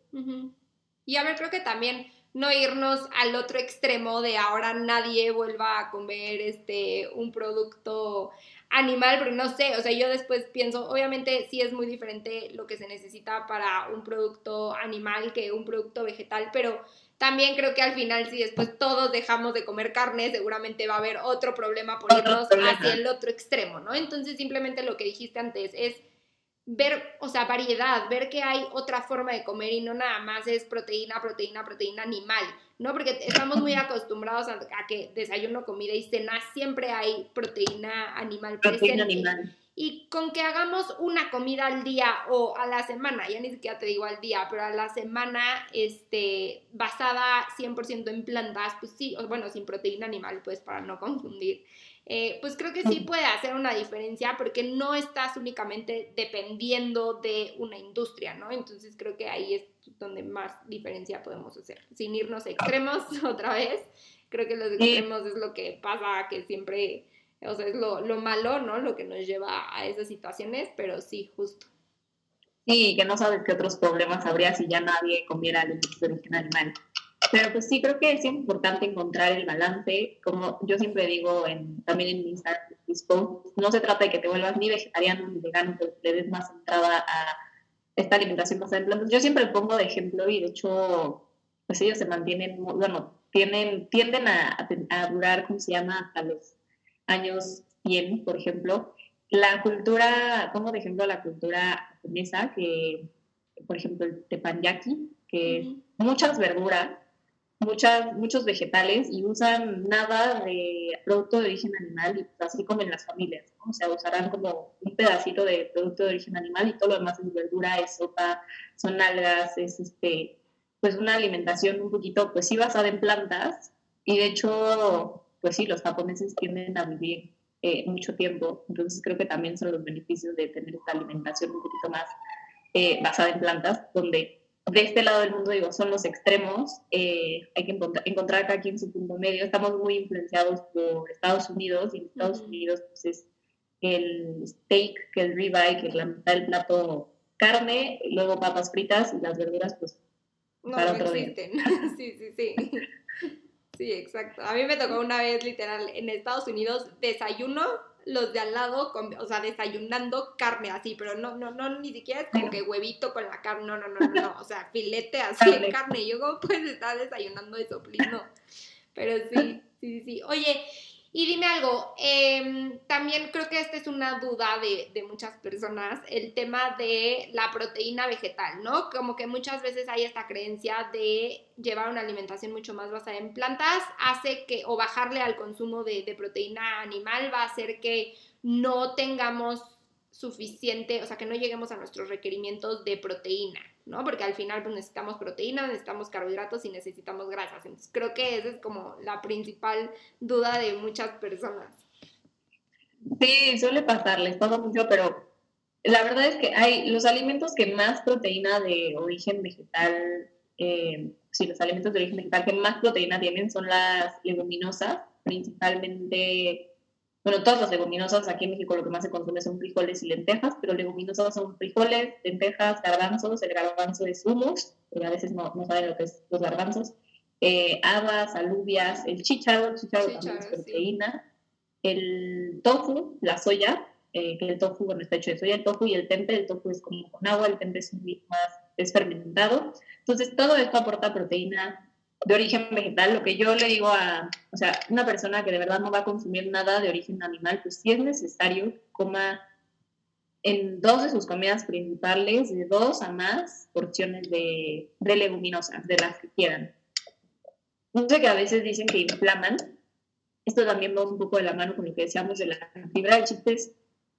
Y a ver, creo que también no irnos al otro extremo de ahora nadie vuelva a comer este un producto animal, porque no sé, o sea, yo después pienso, obviamente sí es muy diferente lo que se necesita para un producto animal que un producto vegetal, pero también creo que al final, si después todos dejamos de comer carne, seguramente va a haber otro problema por irnos hacia el otro extremo, ¿no? Entonces, simplemente lo que dijiste antes es ver, o sea, variedad, ver que hay otra forma de comer y no nada más es proteína, proteína, proteína animal, ¿no? Porque estamos muy acostumbrados a, que desayuno, comida y cena siempre hay proteína animal proteína Animal. Y con que hagamos una comida al día o a la semana, ya ni siquiera te digo al día, pero a la semana este, basada 100% en plantas, pues sí, bueno, sin proteína animal, pues para no confundir. Eh, pues creo que sí puede hacer una diferencia porque no estás únicamente dependiendo de una industria, ¿no? Entonces creo que ahí es donde más diferencia podemos hacer, sin irnos extremos otra vez. Creo que los extremos es lo que pasa, que siempre, o sea, es lo, lo malo, ¿no? Lo que nos lleva a esas situaciones, pero sí, justo. Sí, que no sabes qué otros problemas habría si ya nadie comiera alimentos de origen animal. Pero pues sí, creo que es importante encontrar el balance. Como yo siempre digo en, también en mi Instagram, no se trata de que te vuelvas ni vegetariano ni vegano, pero le des más entrada a esta alimentación basada en plantas. Yo siempre pongo de ejemplo y de hecho, pues ellos se mantienen, bueno, tienen, tienden a, a durar, ¿cómo se llama?, hasta los años 100, por ejemplo. La cultura, pongo de ejemplo la cultura japonesa, que, por ejemplo, el tepanyaki, que muchas verduras, muchas, muchos vegetales y usan nada de producto de origen animal y pues así comen las familias, O sea, usarán como un pedacito de producto de origen animal y todo lo demás es verdura, es sopa, son algas, es este, pues una alimentación un poquito, pues sí basada en plantas y de hecho, pues sí, los japoneses tienden a vivir eh, mucho tiempo, entonces creo que también son los beneficios de tener esta alimentación un poquito más eh, basada en plantas, donde de este lado del mundo, digo, son los extremos. Eh, hay que encontrar acá aquí en su punto medio. Estamos muy influenciados por Estados Unidos y en Estados Unidos pues, es el steak, que es ribeye, que es la mitad del plato carne, luego papas fritas y las verduras pues no, para otro existen. sí, sí, sí. Sí, exacto. A mí me tocó una vez literal en Estados Unidos desayuno los de al lado, o sea, desayunando carne así, pero no, no, no, ni siquiera es como que huevito con la carne, no, no, no, no, o sea, filete así de carne. Yo, ¿cómo puedes estar desayunando eso, please? No. Pero sí, sí, sí. Oye, y dime algo, em, también creo que esta es una duda de, de, muchas personas, el tema de la proteína vegetal, ¿no? Como que muchas veces hay esta creencia de llevar una alimentación mucho más basada en plantas, hace que, o bajarle al consumo de proteína animal va a hacer que no tengamos suficiente, o sea, que no lleguemos a nuestros requerimientos de proteína. ¿no? Porque al final pues, necesitamos proteínas, necesitamos carbohidratos y necesitamos grasas. Entonces creo que esa es como la principal duda de muchas personas. Sí, suele pasarles, pasa mucho, pero la verdad es que hay los alimentos que más proteína de origen vegetal, eh, sí, los alimentos de origen vegetal que más proteína tienen son las leguminosas, principalmente bueno, todas las leguminosas, aquí en México lo que más se consume son frijoles y lentejas, pero leguminosas son frijoles, lentejas, garbanzos, el garbanzo es humus, porque a veces no, no saben lo que es los garbanzos, eh, habas, alubias, el chícharo, el chícharo, también es proteína, el tofu, la soya, eh, que el tofu, bueno, está hecho de soya, el tofu y el tempe, el tofu es como con agua, el tempe es un más, es fermentado, entonces todo esto aporta proteína, de origen vegetal, lo que yo le digo a, o sea, una persona que de verdad no va a consumir nada de origen animal, pues sí es necesario coma en dos de sus comidas principales, de dos a más porciones de, de leguminosas, de las que quieran. No sé que a veces dicen que inflaman. Esto también va un poco de la mano con lo que decíamos de la fibra. de chistes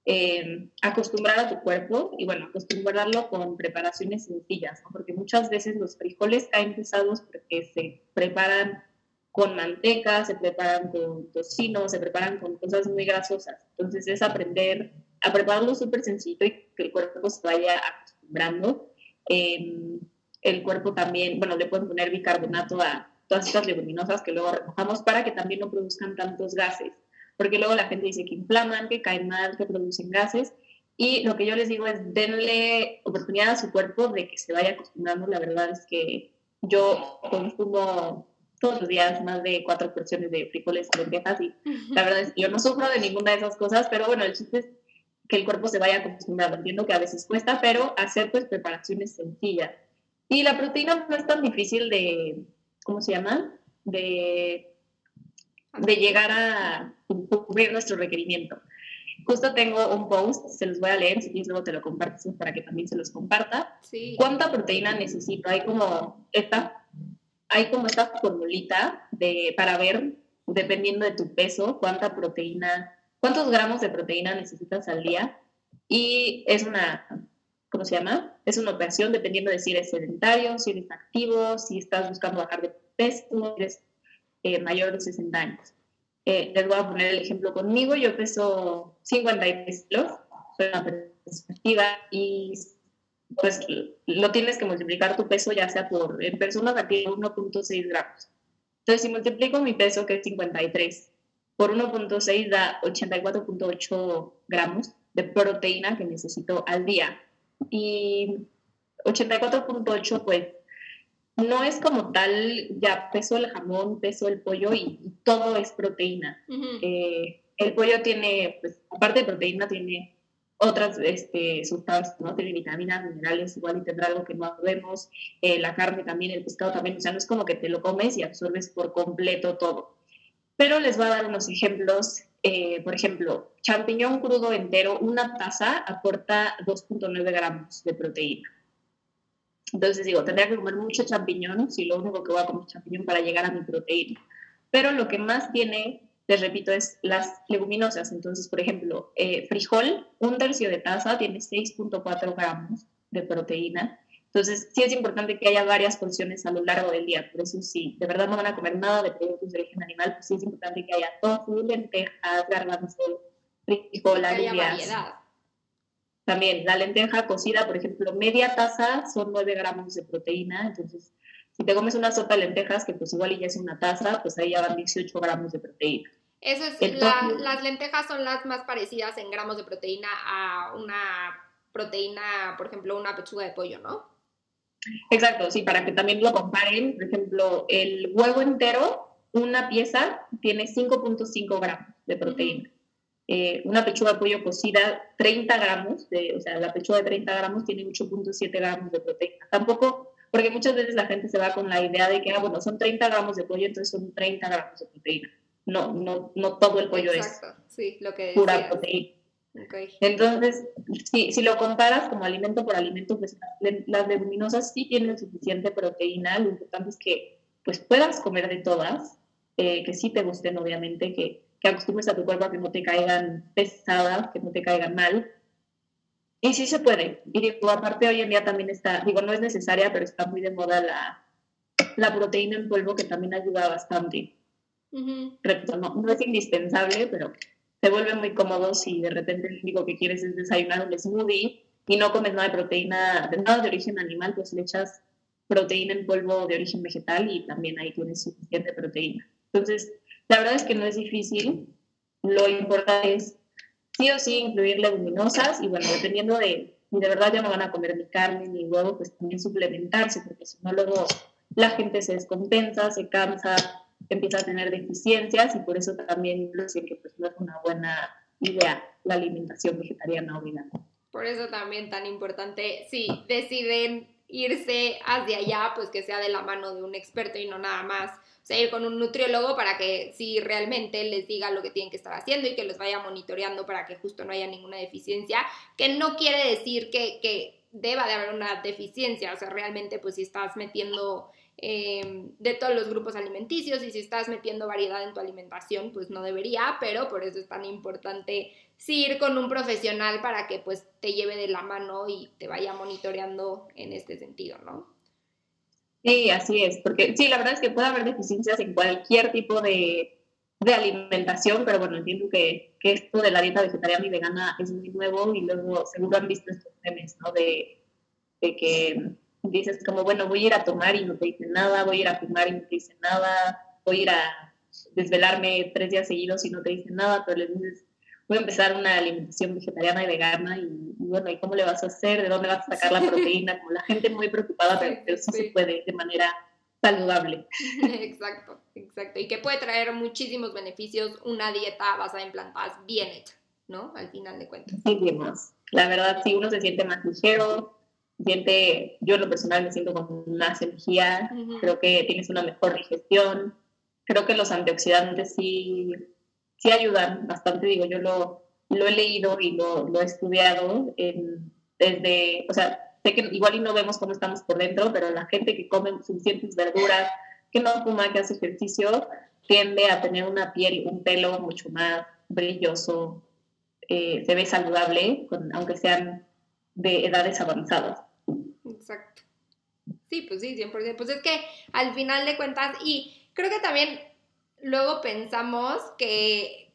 eh, acostumbrar a tu cuerpo y bueno, acostumbrarlo con preparaciones sencillas, porque muchas veces los frijoles caen pesados porque se preparan con manteca, se preparan con tocino, se preparan con cosas muy grasosas. Entonces es aprender a prepararlo súper sencillo y que el cuerpo se vaya acostumbrando. Em, el cuerpo también, bueno, le pueden poner bicarbonato a todas estas leguminosas que luego remojamos para que también no produzcan tantos gases porque luego la gente dice que inflaman, que caen mal, que producen gases. Y lo que yo les digo es denle oportunidad a su cuerpo de que se vaya acostumbrando. La verdad es que yo consumo todos los días más de cuatro porciones de frijoles y lentejas y la verdad es que yo no sufro de ninguna de esas cosas, pero bueno, el chiste es que el cuerpo se vaya acostumbrando. Entiendo que a veces cuesta, pero hacer pues preparaciones sencillas. Y la proteína no es tan difícil de, ¿cómo se llama? De de llegar a cubrir nuestro requerimiento. Justo tengo un post, se los voy a leer, si quieres luego te lo compartes para que también se los comparta. ¿Cuánta proteína necesito? Hay como esta, hay como esta formulita de, para ver, dependiendo de tu peso, cuánta proteína, cuántos gramos de proteína necesitas al día. Y es una, ¿cómo se llama? Es una operación dependiendo de si eres sedentario, si eres activo, si estás buscando bajar de peso, eres eh, mayor de 60 años. Eh, les voy a poner el ejemplo conmigo. Yo peso 53 kilos, soy una perspectiva y pues lo tienes que multiplicar tu peso ya sea por, en personas aquí 1.6 gramos. Entonces, si multiplico mi peso, que es 53, por 1.6 da 84.8 gramos de proteína que necesito al día. Y 84.8, pues, no es como tal ya peso el jamón, peso el pollo y, todo es proteína. Eh, el pollo tiene, pues, aparte de proteína, tiene otras este, sustancias, ¿no? Tiene vitaminas, minerales, igual y tendrá algo que no vemos, eh, la carne también, el pescado también, o sea, no es como que te lo comes y absorbes por completo todo. Pero les voy a dar unos ejemplos, eh, por ejemplo, champiñón crudo entero, una taza aporta 2.9 gramos de proteína. Entonces digo, tendría que comer mucho champiñón si lo único que voy a comer es champiñón para llegar a mi proteína. Pero lo que más tiene les repito, es las leguminosas. Entonces, por ejemplo, eh, frijol, un tercio de taza tiene 6.4 gramos de proteína. Entonces, sí es importante que haya varias porciones a lo largo del día. Por eso, sí, de verdad no van a comer nada de productos de origen animal, pues sí es importante que haya tofu, lentejas, garbanzo, frijol, alubias. También la lenteja cocida, por ejemplo, media taza son 9 gramos de proteína. Entonces, si te comes una sopa de lentejas, que pues igual ya es una taza, pues ahí ya van 18 gramos de proteína. Eso es, las lentejas son las más parecidas en gramos de proteína a una proteína, por ejemplo, una pechuga de pollo, ¿no? Exacto, sí, para que también lo comparen. Por ejemplo, el huevo entero, una pieza, tiene 5.5 gramos de proteína. Eh, una pechuga de pollo cocida, 30 gramos, de, o sea, la pechuga de 30 gramos tiene 8.7 gramos de proteína. Tampoco porque muchas veces la gente se va con la idea de que, ah, bueno, son 30 gramos de pollo, entonces son 30 gramos de proteína. No, no, no todo el pollo Exacto. es sí, lo que pura proteína. Entonces, si, si, lo comparas como alimento por alimento, pues las leguminosas sí tienen suficiente proteína. Lo importante es que pues puedas comer de todas, eh, que sí te gusten, obviamente, que, que acostumbres a tu cuerpo a que no te caigan pesadas, que no te caigan mal. Y sí se puede. Y digo, aparte hoy en día también está, digo, no es necesaria, pero está muy de moda la, la proteína en polvo que también ayuda bastante. Repito, no, no, es indispensable, pero se vuelve muy cómodo si de repente lo único que quieres es desayunar un smoothie y no comes nada de proteína, de nada de origen animal, pues le echas proteína en polvo de origen vegetal y también ahí tienes suficiente proteína. Entonces, la verdad es que no es difícil. Lo importante es sí o sí incluir leguminosas y bueno, dependiendo de, si de verdad ya no van a comer ni carne ni huevo, pues también suplementarse, porque si no luego la gente se descompensa, se cansa, empieza a tener deficiencias y por eso también lo que pues no es una buena idea la alimentación vegetariana o vegana. Por eso también tan importante, si deciden irse hacia allá, pues que sea de la mano de un experto y no nada más sea, ir con un nutriólogo para que si realmente les diga lo que tienen que estar haciendo y que los vaya monitoreando para que justo no haya ninguna deficiencia, que no quiere decir que, que deba de haber una deficiencia, o sea, realmente pues si estás metiendo em, de todos los grupos alimenticios y si estás metiendo variedad en tu alimentación, pues no debería, pero por eso es tan importante sí ir con un profesional para que pues te lleve de la mano y te vaya monitoreando en este sentido, ¿no? Sí, así es, porque sí, la verdad es que puede haber deficiencias en cualquier tipo de, de alimentación, pero bueno, entiendo que, que, esto de la dieta vegetariana y vegana es muy nuevo y luego seguro han visto estos memes, ¿no? De, de que dices como, bueno, voy a ir a tomar y no te dicen nada, voy a ir a fumar y no te dicen nada, voy a ir a desvelarme tres días seguidos y no te dicen nada, pero les dices, voy a empezar una alimentación vegetariana y vegana y, bueno, ¿y cómo le vas a hacer? ¿De dónde vas a sacar la proteína? Como la gente muy preocupada, pero, eso se puede de manera saludable. Exacto, exacto. Y que puede traer muchísimos beneficios una dieta basada en plantas bien hecha, ¿no? Al final de cuentas. Sí, más. La verdad, sí, uno se siente más ligero, siente, yo en lo personal me siento con más energía, creo que tienes una mejor digestión, creo que los antioxidantes sí sí ayudan bastante, digo, yo lo, lo he leído y lo, lo he estudiado desde, o sea, sé que igual y no vemos cómo estamos por dentro, pero la gente que come suficientes verduras, que no fuma, que hace ejercicio, tiende a tener una piel, un pelo mucho más brilloso, eh, se ve saludable, aunque sean de edades avanzadas. Exacto. Sí, pues sí, 100%. Pues es que al final de cuentas, y creo que también luego pensamos que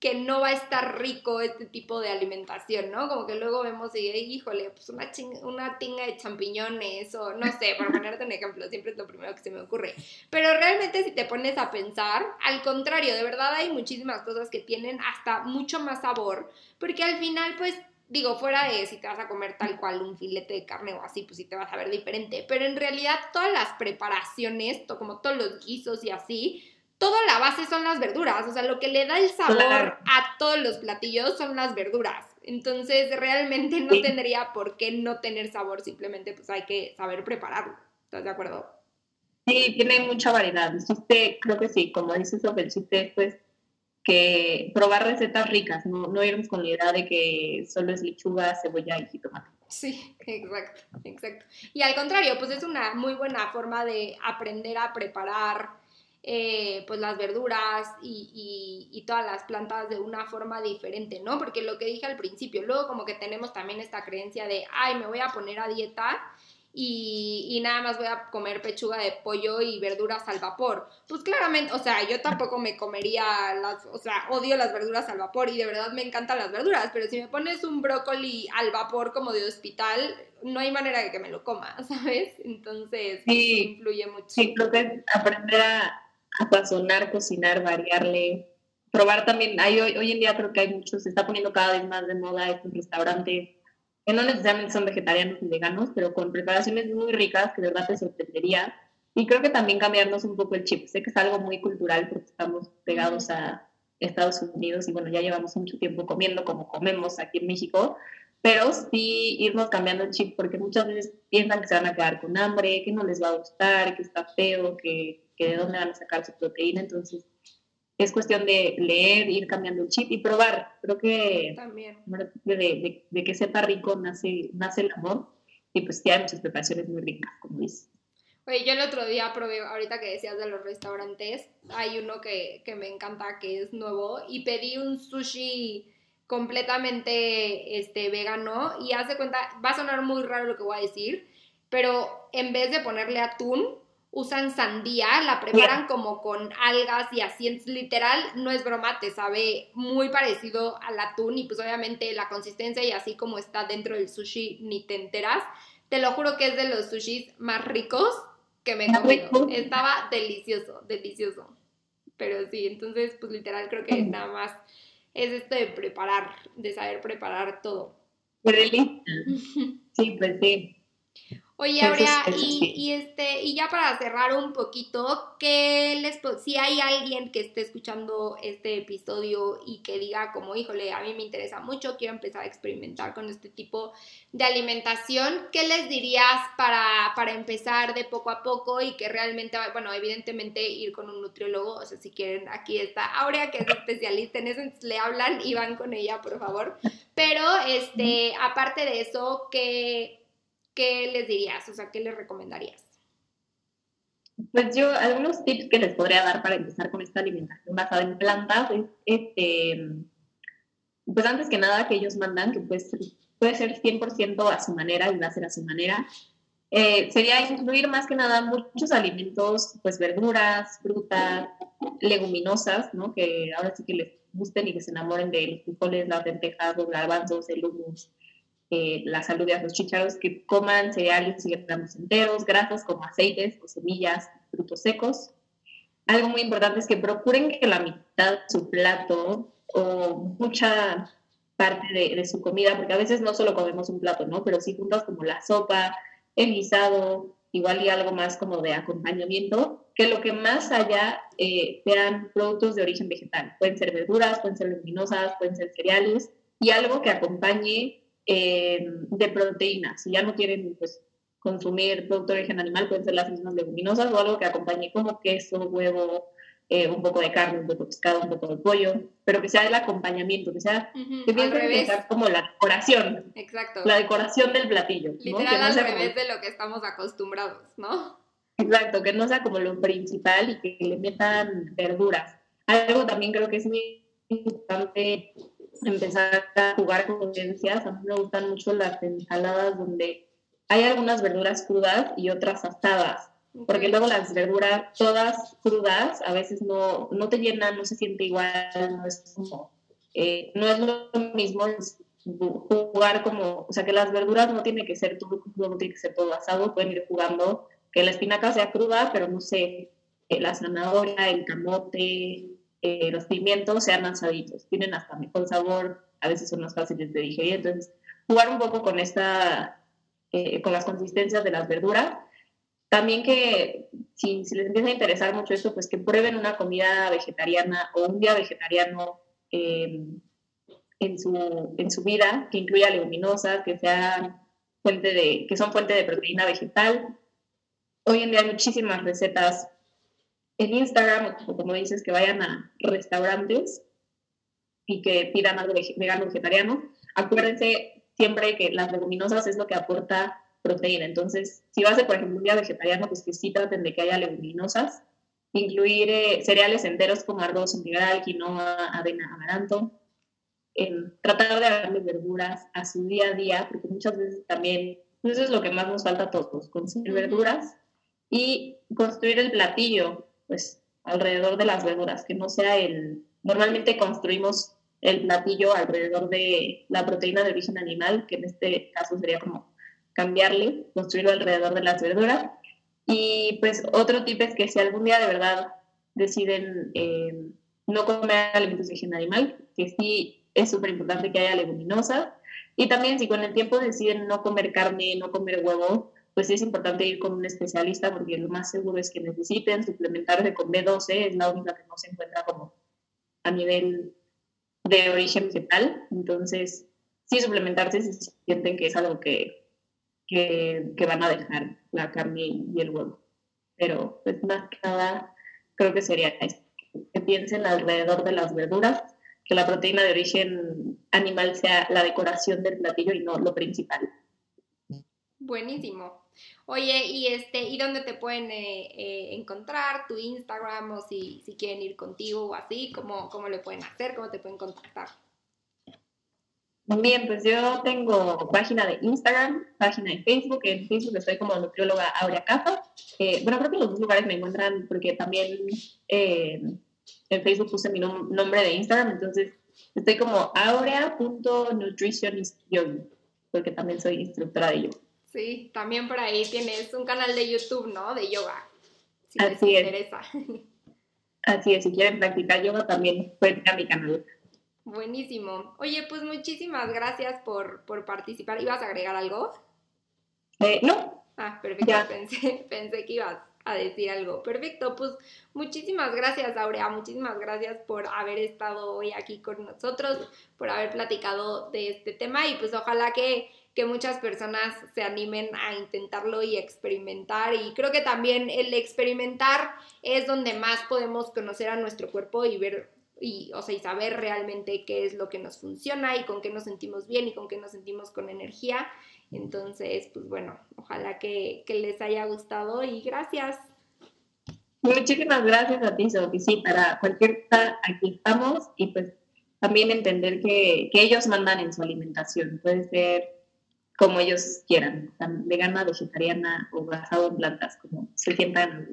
que no va a estar rico este tipo de alimentación, ¿no? Como que luego vemos y, híjole, pues una, una tinga de champiñones o no sé, por ponerte un ejemplo, siempre es lo primero que se me ocurre. Pero realmente si te pones a pensar, al contrario, de verdad hay muchísimas cosas que tienen hasta mucho más sabor, porque al final, pues, digo, fuera de si te vas a comer tal cual un filete de carne o así, pues sí te vas a ver diferente, pero en realidad todas las preparaciones, como todos los guisos y así, toda la base son las verduras, o sea, lo que le da el sabor a todos los platillos son las verduras. Entonces, realmente no tendría por qué no tener sabor, simplemente pues hay que saber prepararlo. ¿Estás de acuerdo? Sí, tiene mucha variedad. Este, creo que sí, como dices, el chiste es pues que probar recetas ricas, no, no irnos con la idea de que solo es lechuga, cebolla y jitomate. Sí, exacto, exacto. Y al contrario, pues es una muy buena forma de aprender a preparar eh, pues las verduras y, y, todas las plantas de una forma diferente, ¿no? Porque lo que dije al principio, luego como que tenemos también esta creencia de, ay, me voy a poner a dieta y, y, nada más voy a comer pechuga de pollo y verduras al vapor. Pues claramente, o sea, yo tampoco me comería las, o sea, odio las verduras al vapor y de verdad me encantan las verduras, pero si me pones un brócoli al vapor como de hospital, no hay manera de que me lo coma, ¿sabes? Entonces, sí, influye mucho. Sí, creo que aprender a sazonar, cocinar, variarle, probar también, hay, hoy, hoy en día creo que hay muchos, se está poniendo cada vez más de moda estos restaurantes que no necesariamente son vegetarianos y veganos, pero con preparaciones muy ricas que de verdad te sorprendería. Y creo que también cambiarnos un poco el chip. Sé que es algo muy cultural porque estamos pegados a Estados Unidos y bueno, ya llevamos mucho tiempo comiendo como comemos aquí en México, pero sí irnos cambiando el chip porque muchas veces piensan que se van a quedar con hambre, que no les va a gustar, que está feo, que que de dónde van a sacar su proteína. Entonces, es cuestión de leer, ir cambiando el chip y probar. Creo que También. De, de, que sepa rico nace, nace el amor. Y pues hay muchas preparaciones muy ricas, como dices. Oye, yo el otro día probé, ahorita que decías de los restaurantes, hay uno que, que me encanta, que es nuevo, y pedí un sushi completamente este, vegano y hace cuenta, va a sonar muy raro lo que voy a decir, pero en vez de ponerle atún, usan sandía, la preparan como con algas y así, es literal, no es broma, te sabe muy parecido al atún y pues obviamente la consistencia y así como está dentro del sushi ni te enteras. Te lo juro que es de los sushis más ricos que me he comido. Estaba delicioso, delicioso. Pero sí, entonces pues literal creo que nada más es esto de preparar, de saber preparar todo. Sí, pues sí. Oye, Aurea, y, este, y ya para cerrar un poquito, ¿qué les si hay alguien que esté escuchando este episodio y que diga como, híjole, a mí me interesa mucho, quiero empezar a experimentar con este tipo de alimentación, ¿qué les dirías para, para empezar de poco a poco y que realmente, bueno, evidentemente ir con un nutriólogo, o sea, si quieren, aquí está Aurea, que es especialista en eso, le hablan y van con ella, por favor. Pero, este, aparte de eso, ¿qué ¿qué les dirías? O sea, ¿qué les recomendarías? Pues yo, algunos tips que les podría dar para empezar con esta alimentación basada en plantas es, este, pues antes que nada que ellos mandan, que pues, puede ser 100% a su manera y va a ser a su manera, eh, sería incluir más que nada muchos alimentos, pues verduras, frutas, leguminosas, ¿no? Que ahora sí que les gusten y que se enamoren de los frijoles, las lentejas, los garbanzos, el humus, eh, la salud de los chicharos, que coman cereales y granos enteros, grasas como aceites o semillas, frutos secos. Algo muy importante es que procuren que la mitad de su plato o mucha parte de, su comida, porque a veces no solo comemos un plato, ¿no? Pero sí juntos como la sopa, el guisado, igual y algo más como de acompañamiento, que lo que más haya eh, sean productos de origen vegetal. Pueden ser verduras, pueden ser leguminosas, pueden ser cereales, y algo que acompañe eh, de proteínas. Si ya no quieren pues, consumir producto de origen animal, pueden ser las mismas leguminosas o algo que acompañe como queso, huevo, eh, un poco de carne, un poco de pescado, un poco de pollo, pero que sea el acompañamiento, que sea, que sea como la decoración. Exacto. La decoración del platillo. Literal al revés de lo que estamos acostumbrados, ¿no? Exacto, que no sea como lo principal y que le metan verduras. Algo también creo que es muy importante empezar a jugar con conciencias. A mí me gustan mucho las ensaladas donde hay algunas verduras crudas y otras asadas. Porque luego las verduras, todas crudas, a veces no, no te llenan, no se siente igual, no es como, eh, no es lo mismo jugar como, o sea, que las verduras no tiene que ser todo crudo, no tiene que ser todo asado, pueden ir jugando, que la espinaca sea cruda, pero no sé, eh, la zanahoria, el camote, eh, los pimientos sean asaditos, tienen hasta mejor sabor, a veces son más fáciles de digerir, entonces jugar un poco con esta, eh, con las consistencias de las verduras. También que si, les empieza a interesar mucho esto, pues que prueben una comida vegetariana o un día vegetariano em, en, su, en su vida, que incluya leguminosas, que sean fuente de, que son fuente de proteína vegetal. Hoy en día hay muchísimas recetas en Instagram, o como dices, que vayan a restaurantes y que pidan algo vegano vegetariano. Acuérdense siempre que las leguminosas es lo que aporta proteína. Entonces, si vas a, por ejemplo, un día vegetariano, pues que sí traten de que haya leguminosas. Incluir eh, cereales enteros como arroz integral, quinoa, avena, amaranto. tratar de darle verduras a su día a día, porque muchas veces también, eso es lo que más nos falta a todos, conseguir verduras y construir el platillo pues alrededor de las verduras, que no sea el... Normalmente construimos el platillo alrededor de la proteína de origen animal, que en este caso sería como cambiarle, construirlo alrededor de las verduras. Y pues otro tip es que si algún día de verdad deciden eh, no comer alimentos de origen animal, que sí es súper importante que haya leguminosas. Y también si con el tiempo deciden no comer carne, no comer huevo, pues es importante ir con un especialista porque lo más seguro es que necesiten suplementarse con B12, es la única que no se encuentra como a nivel de origen vegetal. Entonces, sí suplementarse si sienten que es algo que, que, van a dejar la carne y el huevo. Pero pues más que nada, creo que sería que piensen alrededor de las verduras, que la proteína de origen animal sea la decoración del platillo y no lo principal. Buenísimo. Oye, y este, ¿y dónde te pueden eh, eh, encontrar? ¿Tu Instagram o si, si quieren ir contigo o así? ¿cómo, ¿Cómo le pueden hacer? ¿Cómo te pueden contactar? Bien, pues yo tengo página de Instagram, página de Facebook. En Facebook estoy como nutrióloga Aurea Cafa. Eh, bueno, creo que los dos lugares me encuentran porque también en Facebook puse mi nombre de Instagram, entonces estoy como aurea.nutritionist porque también soy instructora de yoga. Sí, también por ahí tienes un canal de YouTube, ¿no? De yoga. Si les interesa. Así es, si quieren practicar yoga también pueden ir a mi canal. Buenísimo. Oye, pues muchísimas gracias por, participar. ¿Ibas a agregar algo? Eh, no. Ah, perfecto. Pensé, pensé que ibas a decir algo. Perfecto, pues muchísimas gracias, Aurea. Muchísimas gracias por haber estado hoy aquí con nosotros, por haber platicado de este tema y pues ojalá que que muchas personas se animen a intentarlo y experimentar. Y creo que también el experimentar es donde más podemos conocer a nuestro cuerpo y ver y, o sea, y saber realmente qué es lo que nos funciona y con qué nos sentimos bien y con qué nos sentimos con energía. Entonces, pues bueno, ojalá que, les haya gustado y gracias. Muchísimas gracias a ti, Sofi. Sí, para cualquier cosa aquí estamos y pues también entender que, que ellos mandan en su alimentación. Puede ser como ellos quieran, vegana, vegetariana o basado en plantas, como se sientan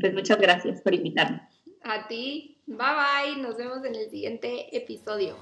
Pues muchas gracias por invitarme. A ti, bye bye, nos vemos en el siguiente episodio.